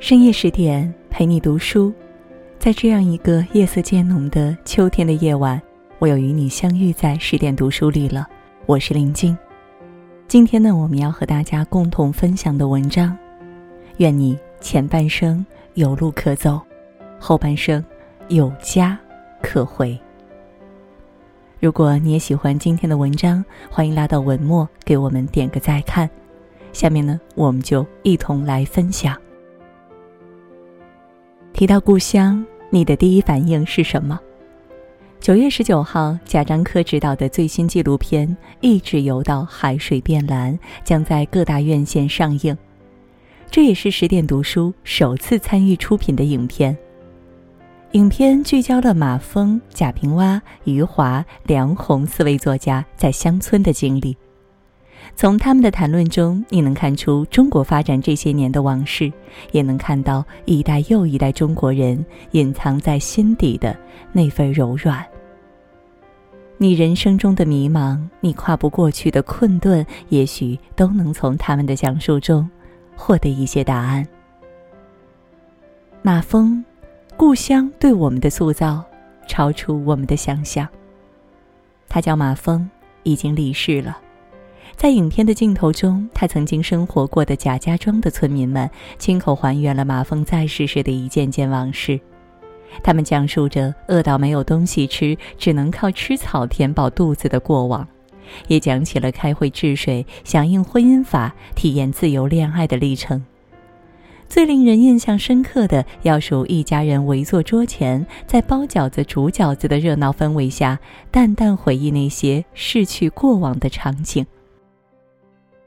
深夜十点陪你读书，在这样一个夜色渐浓的秋天的夜晚，我又与你相遇在十点读书里了。我是林静，今天呢，我们要和大家共同分享的文章，愿你前半生有路可走，后半生有家可回。如果你也喜欢今天的文章，欢迎拉到文末给我们点个再看。下面呢，我们就一同来分享。提到故乡，你的第一反应是什么？九月十九号，贾樟柯执导的最新纪录片《一直游到海水变蓝》将在各大院线上映，这也是十点读书首次参与出品的影片。影片聚焦了马峰、贾平凹、余华、梁鸿四位作家在乡村的经历。从他们的谈论中，你能看出中国发展这些年的往事，也能看到一代又一代中国人隐藏在心底的那份柔软。你人生中的迷茫，你跨不过去的困顿，也许都能从他们的讲述中获得一些答案。马峰。故乡对我们的塑造，超出我们的想象。他叫马峰，已经离世了。在影片的镜头中，他曾经生活过的贾家庄的村民们，亲口还原了马蜂在世时的一件件往事。他们讲述着饿到没有东西吃，只能靠吃草填饱肚子的过往，也讲起了开会治水、响应婚姻法、体验自由恋爱的历程。最令人印象深刻的，要数一家人围坐桌前，在包饺子、煮饺子的热闹氛围下，淡淡回忆那些逝去过往的场景。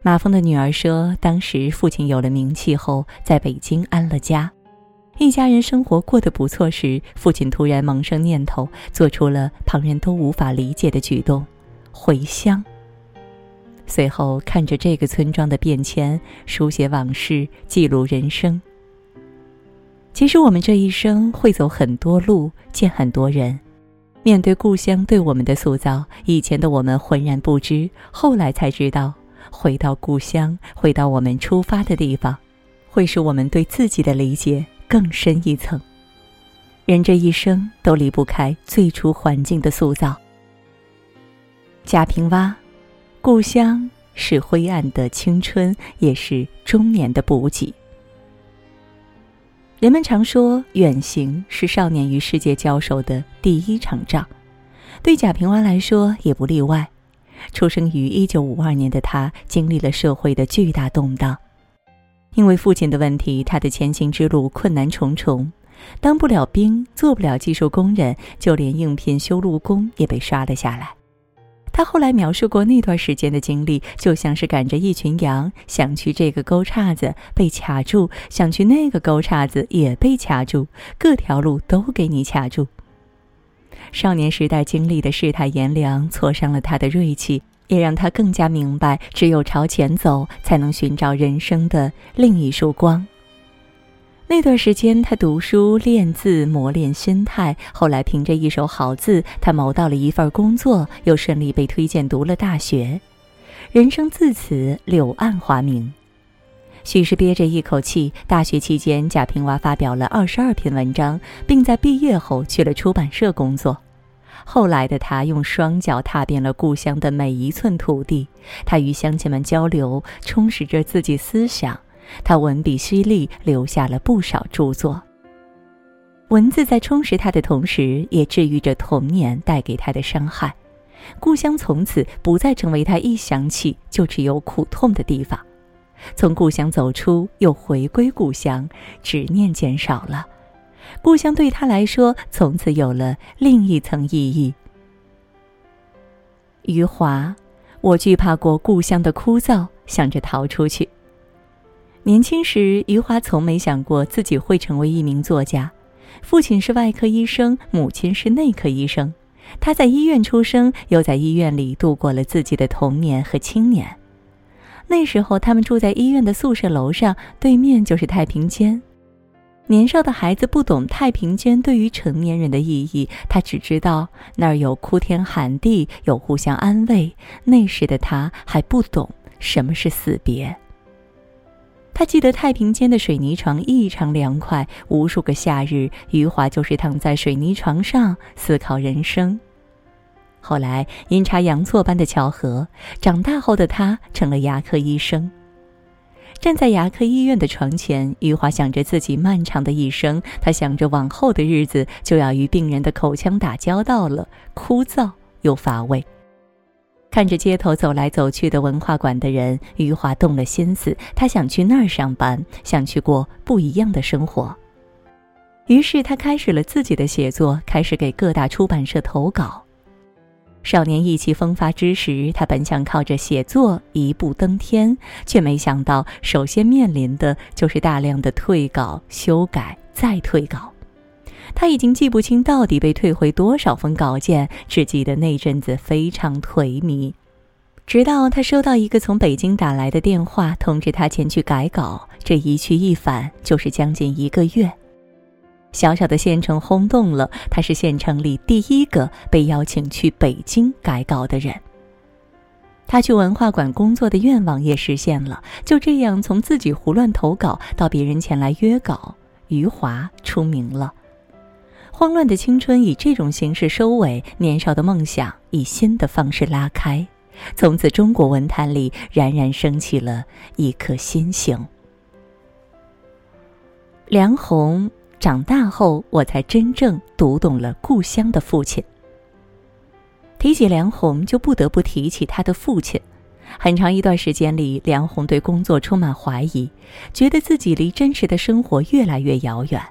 马峰的女儿说，当时父亲有了名气后，在北京安了家，一家人生活过得不错时，父亲突然萌生念头，做出了旁人都无法理解的举动——回乡。随后看着这个村庄的变迁，书写往事，记录人生。其实我们这一生会走很多路，见很多人。面对故乡对我们的塑造，以前的我们浑然不知，后来才知道，回到故乡，回到我们出发的地方，会使我们对自己的理解更深一层。人这一生都离不开最初环境的塑造。贾平凹。故乡是灰暗的青春，也是中年的补给。人们常说，远行是少年与世界交手的第一场仗，对贾平凹来说也不例外。出生于一九五二年的他，经历了社会的巨大动荡。因为父亲的问题，他的前行之路困难重重，当不了兵，做不了技术工人，就连应聘修路工也被刷了下来。他后来描述过那段时间的经历，就像是赶着一群羊，想去这个沟岔子被卡住，想去那个沟岔子也被卡住，各条路都给你卡住。少年时代经历的世态炎凉，挫伤了他的锐气，也让他更加明白，只有朝前走，才能寻找人生的另一束光。那段时间，他读书练字，磨练心态。后来，凭着一手好字，他谋到了一份工作，又顺利被推荐读了大学，人生自此柳暗花明。许是憋着一口气，大学期间，贾平凹发表了二十二篇文章，并在毕业后去了出版社工作。后来的他，用双脚踏遍了故乡的每一寸土地，他与乡亲们交流，充实着自己思想。他文笔犀利，留下了不少著作。文字在充实他的同时，也治愈着童年带给他的伤害。故乡从此不再成为他一想起就只有苦痛的地方。从故乡走出，又回归故乡，执念减少了。故乡对他来说，从此有了另一层意义。余华，我惧怕过故乡的枯燥，想着逃出去。年轻时，余华从没想过自己会成为一名作家。父亲是外科医生，母亲是内科医生。他在医院出生，又在医院里度过了自己的童年和青年。那时候，他们住在医院的宿舍楼上，对面就是太平间。年少的孩子不懂太平间对于成年人的意义，他只知道那儿有哭天喊地，有互相安慰。那时的他还不懂什么是死别。他记得太平间的水泥床异常凉快，无数个夏日，余华就是躺在水泥床上思考人生。后来阴差阳错般的巧合，长大后的他成了牙科医生。站在牙科医院的床前，余华想着自己漫长的一生，他想着往后的日子就要与病人的口腔打交道了，枯燥又乏味。看着街头走来走去的文化馆的人，余华动了心思，他想去那儿上班，想去过不一样的生活。于是他开始了自己的写作，开始给各大出版社投稿。少年意气风发之时，他本想靠着写作一步登天，却没想到首先面临的就是大量的退稿、修改、再退稿。他已经记不清到底被退回多少封稿件，只记得那阵子非常颓靡。直到他收到一个从北京打来的电话，通知他前去改稿，这一去一返就是将近一个月。小小的县城轰动了，他是县城里第一个被邀请去北京改稿的人。他去文化馆工作的愿望也实现了，就这样从自己胡乱投稿到别人前来约稿，余华出名了。慌乱的青春以这种形式收尾，年少的梦想以新的方式拉开。从此，中国文坛里冉冉升起了一颗新星。梁鸿长大后，我才真正读懂了故乡的父亲。提起梁鸿，就不得不提起他的父亲。很长一段时间里，梁鸿对工作充满怀疑，觉得自己离真实的生活越来越遥远。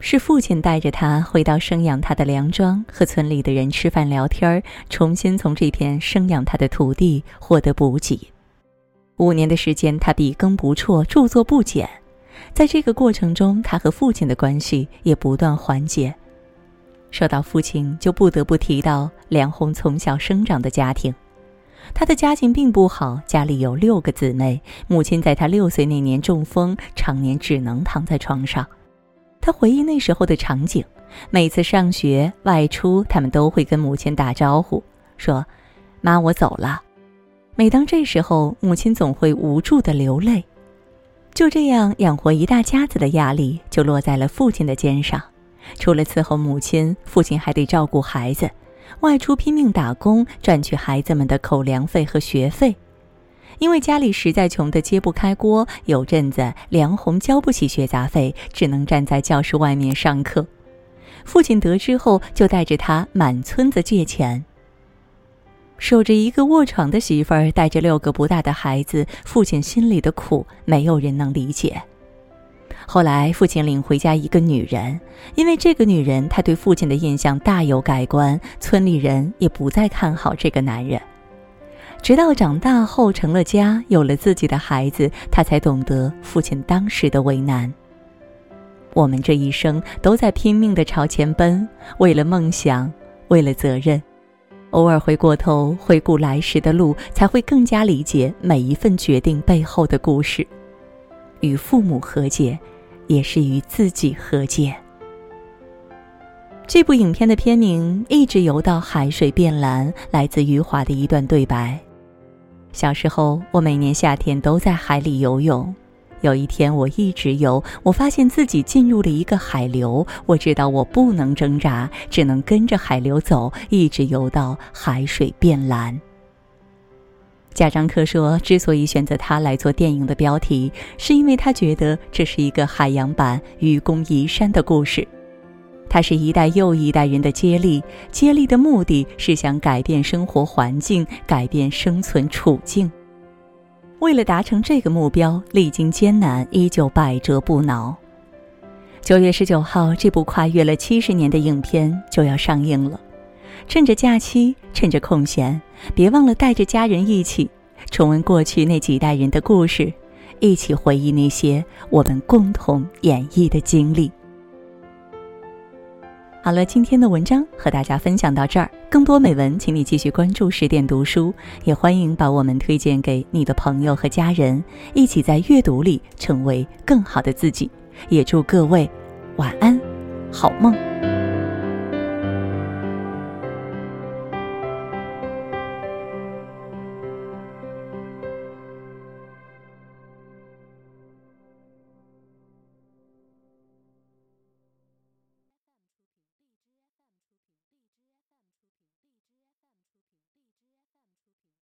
是父亲带着他回到生养他的梁庄，和村里的人吃饭聊天重新从这片生养他的土地获得补给。五年的时间，他笔耕不辍，著作不减。在这个过程中，他和父亲的关系也不断缓解。说到父亲，就不得不提到梁鸿从小生长的家庭。他的家境并不好，家里有六个姊妹，母亲在他六岁那年中风，常年只能躺在床上。他回忆那时候的场景，每次上学外出，他们都会跟母亲打招呼，说：“妈，我走了。”每当这时候，母亲总会无助的流泪。就这样，养活一大家子的压力就落在了父亲的肩上。除了伺候母亲，父亲还得照顾孩子，外出拼命打工，赚取孩子们的口粮费和学费。因为家里实在穷得揭不开锅，有阵子梁红交不起学杂费，只能站在教室外面上课。父亲得知后，就带着他满村子借钱。守着一个卧床的媳妇儿，带着六个不大的孩子，父亲心里的苦，没有人能理解。后来，父亲领回家一个女人，因为这个女人，他对父亲的印象大有改观，村里人也不再看好这个男人。直到长大后成了家，有了自己的孩子，他才懂得父亲当时的为难。我们这一生都在拼命的朝前奔，为了梦想，为了责任。偶尔回过头回顾来时的路，才会更加理解每一份决定背后的故事。与父母和解，也是与自己和解。这部影片的片名《一直游到海水变蓝》，来自余华的一段对白。小时候，我每年夏天都在海里游泳。有一天，我一直游，我发现自己进入了一个海流。我知道我不能挣扎，只能跟着海流走，一直游到海水变蓝。贾樟柯说，之所以选择他来做电影的标题，是因为他觉得这是一个海洋版《愚公移山》的故事。它是一代又一代人的接力，接力的目的是想改变生活环境，改变生存处境。为了达成这个目标，历经艰难，依旧百折不挠。九月十九号，这部跨越了七十年的影片就要上映了。趁着假期，趁着空闲，别忘了带着家人一起重温过去那几代人的故事，一起回忆那些我们共同演绎的经历。好了，今天的文章和大家分享到这儿。更多美文，请你继续关注十点读书，也欢迎把我们推荐给你的朋友和家人，一起在阅读里成为更好的自己。也祝各位晚安，好梦。